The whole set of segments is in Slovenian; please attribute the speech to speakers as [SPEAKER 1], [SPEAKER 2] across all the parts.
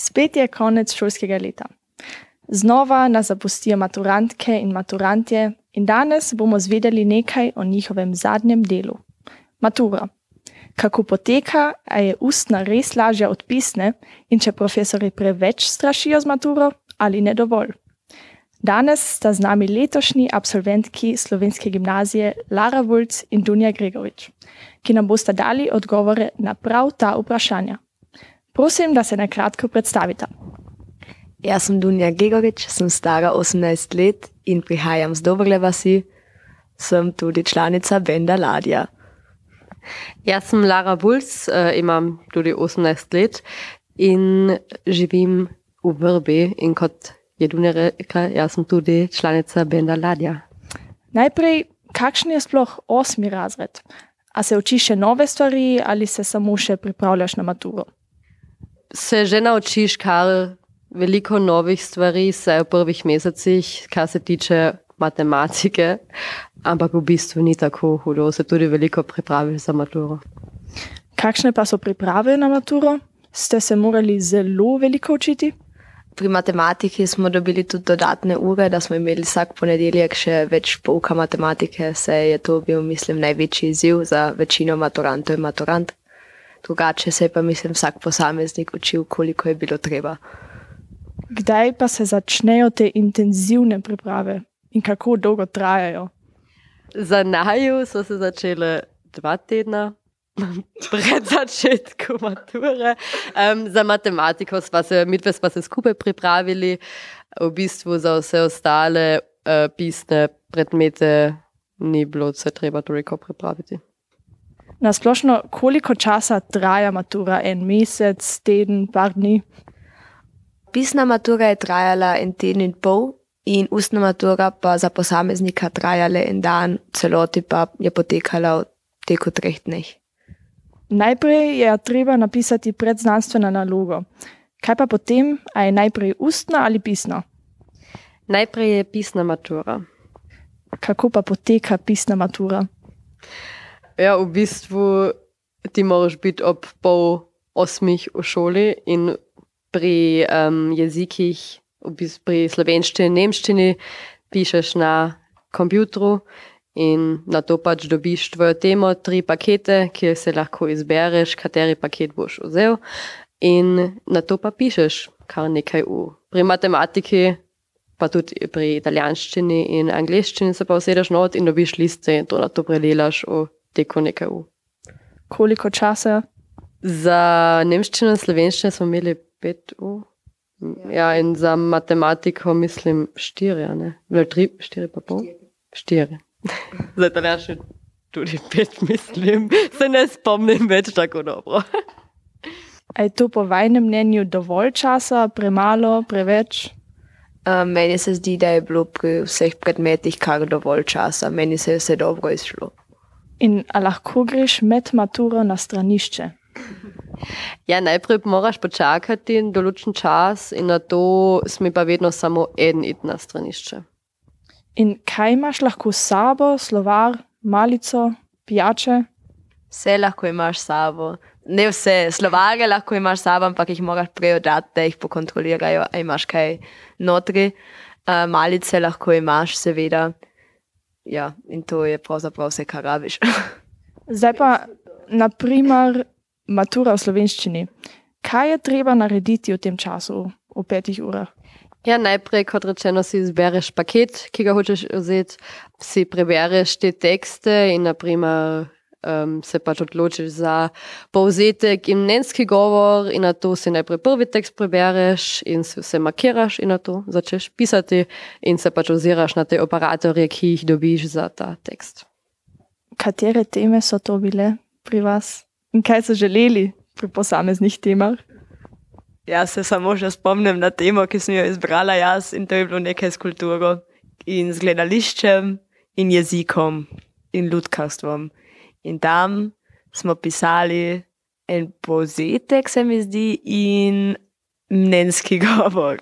[SPEAKER 1] Spet je konec šolskega leta. Znova nas zapustijo maturantke in maturantje, in danes bomo zvedeli nekaj o njihovem zadnjem delu. Matura. Kako poteka, a je ustna res lažja od pisne, in če profesori preveč strašijo z maturo ali ne dovolj. Danes sta z nami letošnji absolventki slovenske gimnazije Lara Vulc in Dunja Gregovič, ki nam boste dali odgovore na prav ta vprašanja. Prosim, da se na kratko predstavite.
[SPEAKER 2] Jaz sem Dunja Gregorič, sem stara 18 let in prihajam z Dobrle vasi. Sem tudi članica Benda Ladja.
[SPEAKER 3] Jaz sem Lara Bulc, uh, imam tudi 18 let in živim v Vrbi. In kot je Dunja rekla, jaz sem tudi članica Benda Ladja.
[SPEAKER 1] Najprej, kakšen je sploh osmi razred? A se učiš še nove stvari ali se samo še pripravljaš na maturo?
[SPEAKER 3] Se že naučiš kar veliko novih stvari, se v prvih mesecih, kar se tiče matematike, ampak v bistvu ni tako hudo, se tudi veliko pripravi za maturo.
[SPEAKER 1] Kakšne pa so priprave na maturo? Ste se morali zelo veliko učiti?
[SPEAKER 2] Pri matematiki smo dobili tudi dodatne ure, da smo imeli vsak ponedeljek še več pouka matematike. Se je to bil, mislim, največji izziv za večino maturantov in maturant. Drugače se je pa, mislim, vsak posameznik učil, koliko je bilo treba.
[SPEAKER 1] Kdaj pa se začnejo te intenzivne priprave in kako dolgo trajajo?
[SPEAKER 3] Za naju so se začele dva tedna. Pred začetkom mature. Um, za matematiko smo se, midve smo se skupaj pripravili, v bistvu za vse ostale uh, pisne predmete ni bilo se treba toliko pripraviti.
[SPEAKER 1] Na splošno, koliko časa traja matura? En mesec, teden, par dni?
[SPEAKER 2] Pisna matura je trajala en teden in pol, in ustna matura pa za posameznika trajala en dan, celoti pa je potekala v teku treh dneh.
[SPEAKER 1] Najprej je treba napisati predznanstveno nalogo. Kaj pa potem, a je najprej ustna ali pisna?
[SPEAKER 3] Najprej je pisna matura.
[SPEAKER 1] Kako pa poteka pisna matura?
[SPEAKER 3] Ja, v bistvu ti moraš biti ob pol osmih v šoli in pri um, jezikih, pri slovenščini in nemščini, pišeš na komputru in na to pač dobiš tvojo temo, tri pakete, kjer se lahko izbereš, kateri paket boš vzel, in na to pa pišeš kar nekaj ur. Pri matematiki, pa tudi pri italijanščini in angliščini, se pa usedeš not in dobiš liste in to na to predelaš v teku nekaj ur.
[SPEAKER 1] Koliko časa?
[SPEAKER 3] Za nemščino in slovenščino smo imeli pet ur. Ja, in za matematiko mislim štiri, ne? Bilo tri, štiri pa pol? Štiri. za italijanščino tudi pet, mislim. Se ne spomnim več tako dobro.
[SPEAKER 1] A je to po vajnem mnenju dovolj časa, premalo, preveč?
[SPEAKER 2] Um, meni se zdi, da je bilo pri vseh predmetih kar dovolj časa. Meni se je vse dobro izšlo.
[SPEAKER 1] In lahko greš med maturo na stranišče?
[SPEAKER 3] Ja, najprej moraš počakati določen čas, in na to smo pa vedno samo en id na stranišče.
[SPEAKER 1] In kaj imaš lahko s sabo, slovar, malico, pijače?
[SPEAKER 2] Vse lahko imaš s sabo. Ne vse, slovare lahko imaš s sabo, ampak jih moraš prej oddati, da jih pokontrolirajo, ali imaš kaj notri. Uh, malice lahko imaš, seveda. Ja, in to je pravzaprav vse, kar rabiš.
[SPEAKER 1] Zdaj pa, naprimer, matura v slovenščini. Kaj je treba narediti v tem času, v petih urah?
[SPEAKER 3] Ja, najprej, kot rečeno, si izbereš paket, ki ga hočeš vzeti, si prebereš te tekste in naprimer, um, se pač odločiš za povzetek in mnenjski govor, in na to si najprej prvi tekst prebereš in si vse markiraš, in na to začneš pisati, in se pač oziraš na te operatorje, ki jih dobiš za ta tekst.
[SPEAKER 1] Katere teme so to bile pri vas? In kaj so želeli pri posameznih temah?
[SPEAKER 2] Jaz se samo še spomnim na temo, ki sem jo izbrala jaz, in to je bilo nekaj s kulturo in z gledališčem in jezikom in ljudkarstvom. In tam smo pisali en povzetek, se mi zdi, in mnenjski govor.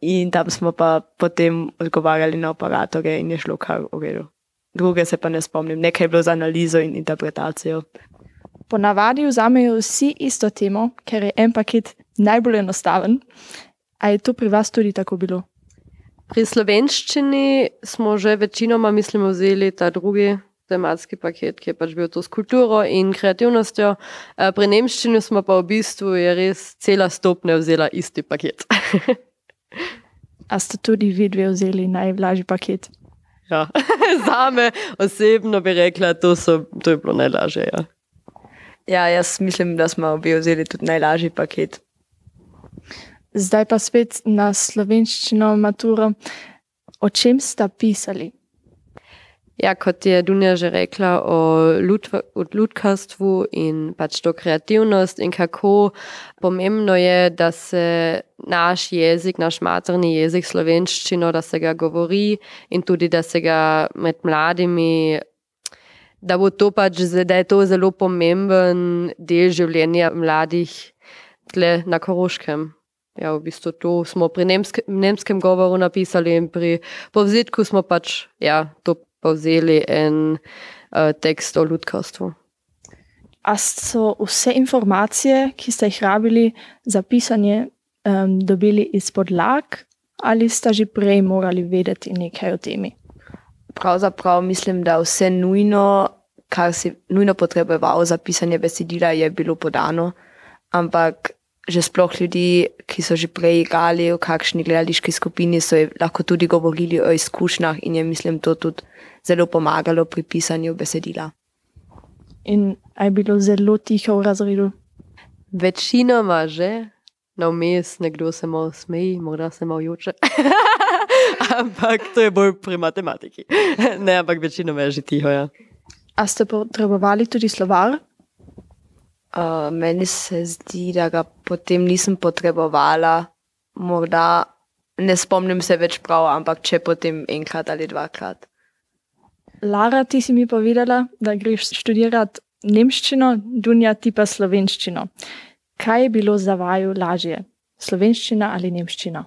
[SPEAKER 2] In tam smo pa potem odgovarjali na operatorje in je šlo kar v redu. Druge se pa ne spomnim, nekaj je bilo za analizo in interpretacijo.
[SPEAKER 1] Ponavadi vzamejo vsi isto temo, ker je en paket najbolj enostaven. A je to pri vas tudi tako bilo?
[SPEAKER 3] Pri slovenščini smo že večinoma, mislim, vzeli ta drugi tematski paket, ki je pač bil to s kulturo in kreativnostjo. Eh, pri nemščini smo pa v bistvu res cela stopnja vzela isti paket.
[SPEAKER 1] A ste tudi vi dve vzeli najlažji paket?
[SPEAKER 3] Ja. Za me osebno bi rekla, da to je bilo najlažje. Ja.
[SPEAKER 2] ja, jaz mislim, da smo obi vzeli tudi najlažji paket.
[SPEAKER 1] Zdaj pa spet na slovenščino maturo. O čem sta pisali?
[SPEAKER 3] Ja, kot je Dunja že rekla o ljudkarstvu in pač to kreativnost in kako pomembno je, da se naš jezik, naš materni jezik, slovenščino, da se ga govori in tudi, da se ga med mladimi, da bo to pač, da je to zelo pomemben del življenja mladih tle na Koroškem. Ja, v bistvu to smo pri nemske, nemskem govoru napisali in pri povzetku smo pač, ja, to povzeli en uh, tekst o ljudkarstvu.
[SPEAKER 1] A so vse informacije, ki ste jih rabili za pisanje, um, dobili iz podlag, ali ste že prej morali vedeti nekaj o temi?
[SPEAKER 2] Pravzaprav mislim, da vse nujno, kar si nujno potreboval za pisanje besedila, je bilo podano, ampak že sploh ljudi, ki so že prej igrali v kakšni gledališki skupini, so lahko tudi govorili o izkušnjah in je, mislim, to tudi zelo pomagalo pri pisanju besedila.
[SPEAKER 1] In je bilo zelo tiho v razredu?
[SPEAKER 3] Večinoma že, na vmes nekdo se malo smeji, morda se malo joče. ampak to je bolj pri matematiki. ne, ampak večinoma je že tiho. Ja.
[SPEAKER 1] A ste potrebovali tudi slovar?
[SPEAKER 2] Uh, meni se zdi, da ga potem nisem potrebovala, morda ne spomnim se več prav, ampak če potem enkrat ali dvakrat.
[SPEAKER 1] Lara, ti si mi povedala, da greš študirati nemščino, Dunja ti pa slovenščino. Kaj je bilo za vaju lažje, slovenščina ali nemščina?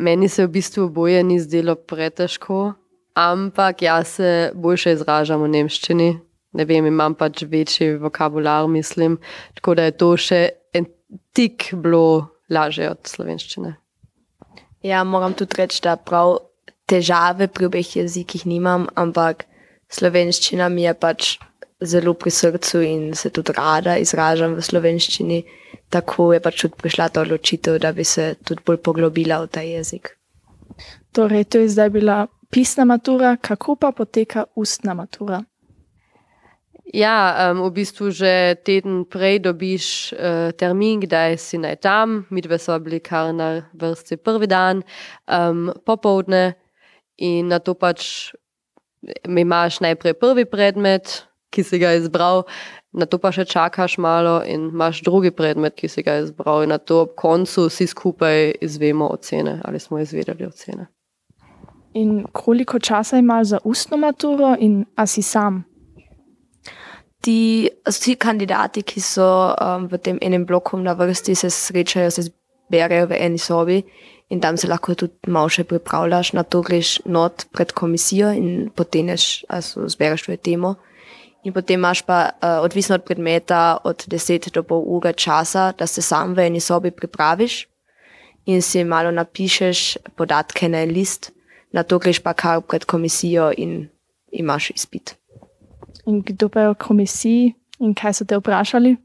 [SPEAKER 3] Meni se v bistvu oboje ni zdelo pretežko, ampak jaz se boljše izražam v nemščini. Ne vem, imam pač večji vokabular, mislim, tako da je to še en tik bilo lažje od slovenščine.
[SPEAKER 2] Ja, moram tudi reči, da prav težave pri obeh jezikih nimam, ampak slovenščina mi je pač zelo pri srcu in se tudi rada izražam v slovenščini. Tako je pač tudi prišla ta odločitev, da bi se tudi bolj poglobila v ta jezik.
[SPEAKER 1] Torej, to je zdaj bila pisna matura, kako pa poteka ustna matura?
[SPEAKER 3] Ja, um, v bistvu že teden prej dobiš uh, termin, kdaj si naj tam, mi dve so bili kar na vrsti prvi dan, um, popovdne, in na to pač imaš najprej prvi predmet, ki si ga izbral, na to pa še čakaš malo in imaš drugi predmet, ki si ga izbral, in na to ob koncu vsi skupaj izvemo ocene ali smo izvedeli ocene.
[SPEAKER 1] In koliko časa imaš za ustno maturo, in a si sam?
[SPEAKER 2] Ti, vsi kandidati, ki so um, v tem enem bloku na vrsti, se srečajo, se zberejo v eni sobi in tam se lahko tudi malo še pripravljaš, na to greš not pred komisijo in potem zbereš tvojo temo. In potem imaš pa, uh, odvisno od predmeta, od 10 do pol ure časa, da se sam v eni sobi pripraviš in si malo napišeš podatke na list, na to greš pa kar pred komisijo in imaš izpit.
[SPEAKER 1] In kdo pa je v komisiji in kaj so te vprašali?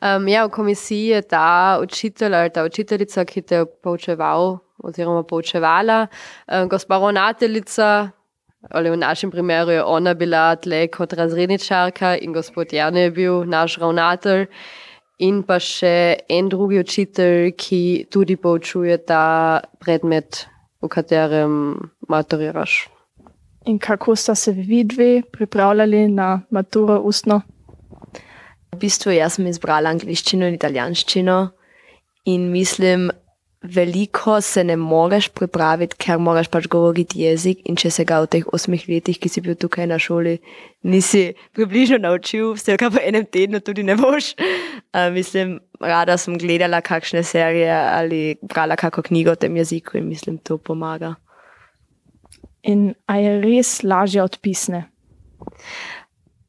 [SPEAKER 3] Um, ja, v komisiji je ta učitelj ali ta učiteljica, ki te je poučeval oziroma poučevala, um, gospa ravnateljica, ali v našem primeru je ona bila tle kot razredničarka in gospod Jane je bil naš ravnatelj. In pa še en drugi učitelj, ki tudi poučuje ta predmet, v katerem maturiraš.
[SPEAKER 1] In kako sta se vi dve pripravljali na maturo ustno?
[SPEAKER 2] V bistvu jaz sem izbrala angliščino in italijanščino in mislim, veliko se ne moreš pripraviti, ker moraš pač govoriti jezik in če se ga v teh osmih letih, ki si bil tukaj na šoli, nisi približno naučil, vse kar v enem tednu tudi ne boš. Uh, mislim, rada sem gledala kakšne serije ali brala kako knjigo o tem jeziku in mislim, to pomaga.
[SPEAKER 1] In a je res lažje od pisne?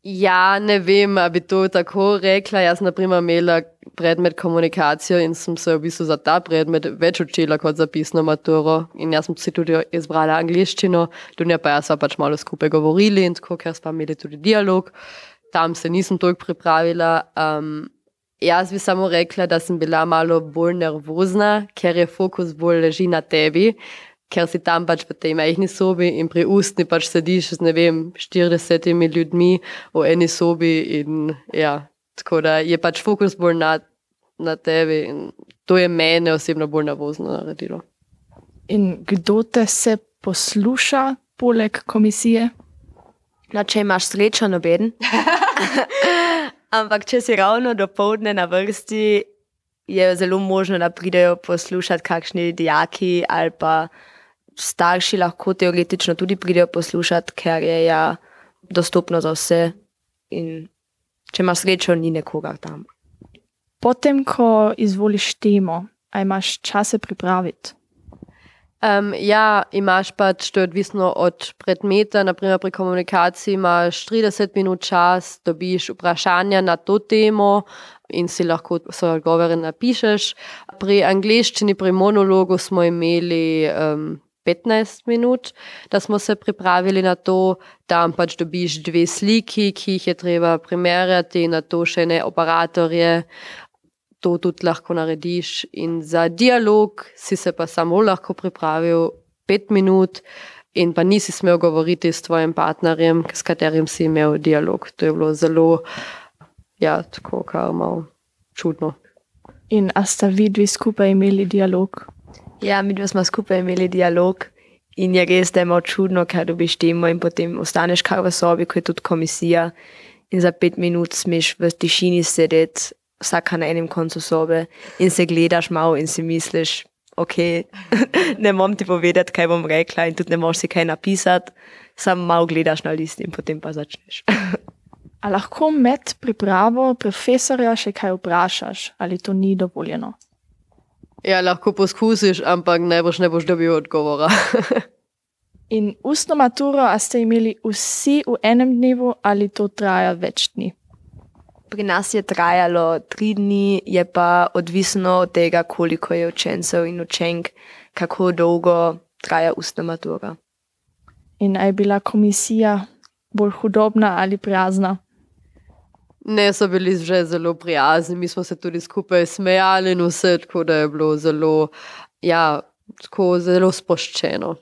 [SPEAKER 3] Ja, ne vem, ali bi to tako rekla. Jaz, na primer, imela predmet komunikacijo in sem se v bistvu za ta predmet več učila kot za pisno maturo. In jaz sem si tudi izbrala angliščino, Dunja pa jaz pač malo skupaj govorili in tako, ker smo imeli tudi dialog. Tam se nisem toliko pripravila. Um, jaz bi samo rekla, da sem bila malo bolj nervozna, ker je fokus bolj leži na tebi ker si tam pač v tej majhni sobi in pri ustni pač sediš z ne vem, 40 ljudmi v eni sobi. In, ja, tako da je pač fokus bolj na, na tebi in to je mene osebno bolj nervozno naredilo.
[SPEAKER 1] In kdo te se posluša poleg komisije?
[SPEAKER 2] No, če imaš srečo, noben. Ampak, če si ravno do povdne na vrsti, je zelo možno, da pridejo poslušati kakšni dijaki ali pa starši lahko teoretično tudi pridejo poslušati, ker je ja dostopno za vse. In če imaš srečo, ni nekoga tam.
[SPEAKER 1] Potem, ko izvoliš temo, aj imaš čase pripraviti.
[SPEAKER 3] Um, ja, imaš pač, to je odvisno od predmeta. Naprimer, pri komunikaciji imaš 30 minut čas, dobiš vprašanja na to temo in si lahko svoje odgovore napišeš. Pri angliščini, pri monologu smo imeli um, 15 minut, da smo se pripravili na to, tam pač dobiš dve sliki, ki jih je treba primerjati, na to še ne operatorje. To tudi lahko narediš. In za dialog si se pa samo lahko pripravil pet minut, in pa nisi smel govoriti s tvojim partnerjem, s katerim si imel dialog. To je bilo zelo, ja, tako kar malo čudno.
[SPEAKER 1] In a sta vidvi skupaj imeli dialog?
[SPEAKER 2] Ja, mi smo skupaj imeli dialog in je res, da je malo čudno, ker dobiš temo in potem ostaneš kar v sobi, ko je tudi komisija in za pet minut smeš v tišini sedeti, vsaka na enem koncu sobe in se gledaš malo in si misliš, ok, ne bom ti povedati, kaj bom rekla in tudi ne moš si kaj napisati, samo malo gledaš na list in potem pa začneš.
[SPEAKER 1] A lahko med pripravo profesorja še kaj vprašaš ali to ni dovoljeno?
[SPEAKER 3] Ja, lahko poskusiš, ampak ne boš, ne boš dobil odgovora.
[SPEAKER 1] In ustno maturo, a ste imeli vsi v enem dnevu ali to traja več dni?
[SPEAKER 2] Pri nas je trajalo tri dni, je pa odvisno od tega, koliko je učencev in učenk, kako dolgo traja ustna matura.
[SPEAKER 1] In je bila komisija bolj hudobna ali prazna?
[SPEAKER 3] Ne, so bili že zelo prijazni, mi smo se tudi skupaj smejali in vse, tako da je bilo zelo, ja, tako zelo spoščeno.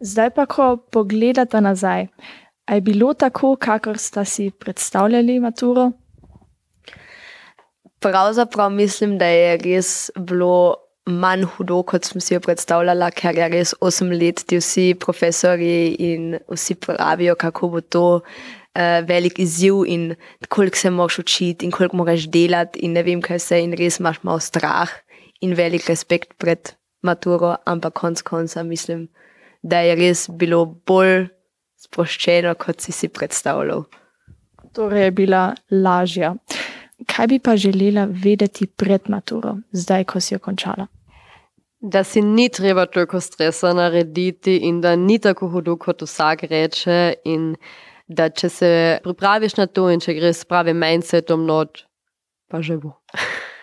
[SPEAKER 1] Zdaj pa, ko pogledate nazaj, je bilo tako, kakor ste si predstavljali maturo?
[SPEAKER 2] Pravzaprav mislim, da je res bilo manj hudo, kot sem si jo predstavljala, ker je res osem let, ti vsi profesori in vsi pravijo, kako bo to uh, velik izziv in koliko se moraš učiti in koliko moraš delati in ne vem, kaj vse in res imaš malo strah in velik respekt pred maturo, ampak konc konca mislim, da je res bilo bolj sproščeno, kot si si predstavljal.
[SPEAKER 1] Torej je bila lažja. Kaj bi pa želela vedeti pred maturo, zdaj, ko si jo končala?
[SPEAKER 3] Da si ni treba toliko stresa narediti in da ni tako hudo, kot vsak reče. In da če se pripraviš na to in če greš s pravim mindsetom, not, pa že bo.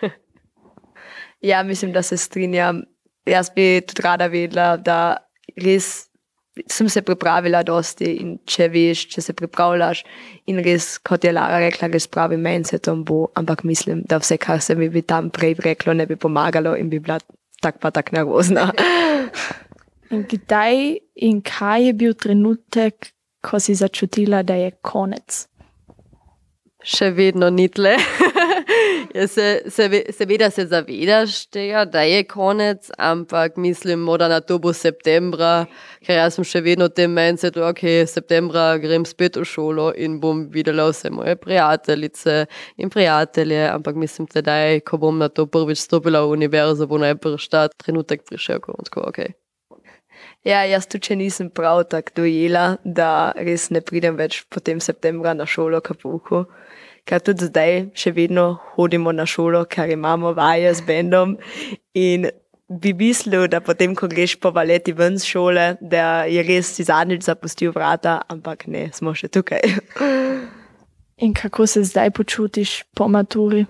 [SPEAKER 2] ja, mislim, da se strinjam. Jaz bi tudi rada vedela, da res sem se pripravila dosti in če veš, če se pripravljaš in res, kot je Lara rekla, res pravim mindsetom bo, ampak mislim, da vse, kar se mi bi tam prej reklo, ne bi pomagalo in bi bila tak pa tak nervozna.
[SPEAKER 1] in kdaj in kaj je bil trenutek, ko si začutila, da je konec?
[SPEAKER 3] Še vedno ni tle. ja, se, se, seveda se zavedaš tega, da je konec, ampak mislim, da na to bo septembra, ker jaz sem še vedno tem mencu, da ok, septembra grem spet v šolo in bom videla vse moje prijateljice in prijatelje, ampak mislim, da je, ko bom na to prvič stopila v univerzo, bo najprej ta trenutek prišel, ko bom tako ok.
[SPEAKER 2] Ja, jaz tudi če nisem prav tako dojela, da res ne pridem več potem septembra na šolo, kapuku. Ker tudi zdaj še vedno hodimo na šolo, ker imamo vaje z bendom. In bi mislil, da potem, ko greš po valeti ven z šole, da je res si zadnjič zapustil vrata, ampak ne, smo še tukaj.
[SPEAKER 1] In kako se zdaj počutiš po maturi?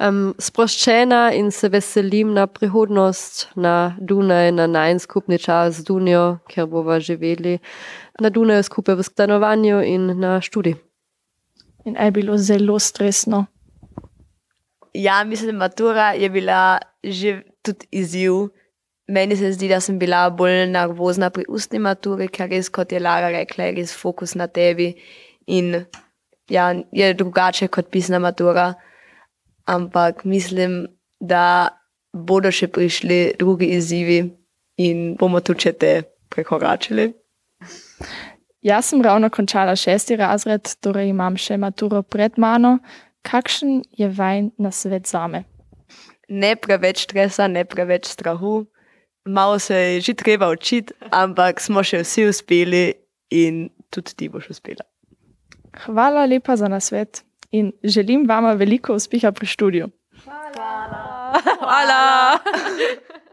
[SPEAKER 3] Um, sproščena in se veselim na prihodnost, na Dunaj, na najn skupni čas z Dunijo, ker bomo živeli na Dunaju skupaj v stanovanju in na študiju.
[SPEAKER 1] In je bilo zelo stresno.
[SPEAKER 2] Ja, mislim, matura je bila že tudi izziv. Meni se zdi, da sem bila bolj nervozna pri ustni maturi, ker res, kot je Lara rekla, je res fokus na tebi in ja, je drugače kot pisna matura. Ampak mislim, da bodo še prišli drugi izzivi in bomo tudi te prekoračili.
[SPEAKER 1] Jaz sem ravno končala šesti razred, torej imam še maturo pred mano. Kakšen je vajen na svet zame?
[SPEAKER 2] Ne preveč stresa, ne preveč strahu. Malo se je že treba učiti, ampak smo še vsi uspeli in tudi ti boš uspela.
[SPEAKER 1] Hvala lepa za nasvet in želim vama veliko uspeha pri študiju.
[SPEAKER 3] Hvala. Hvala.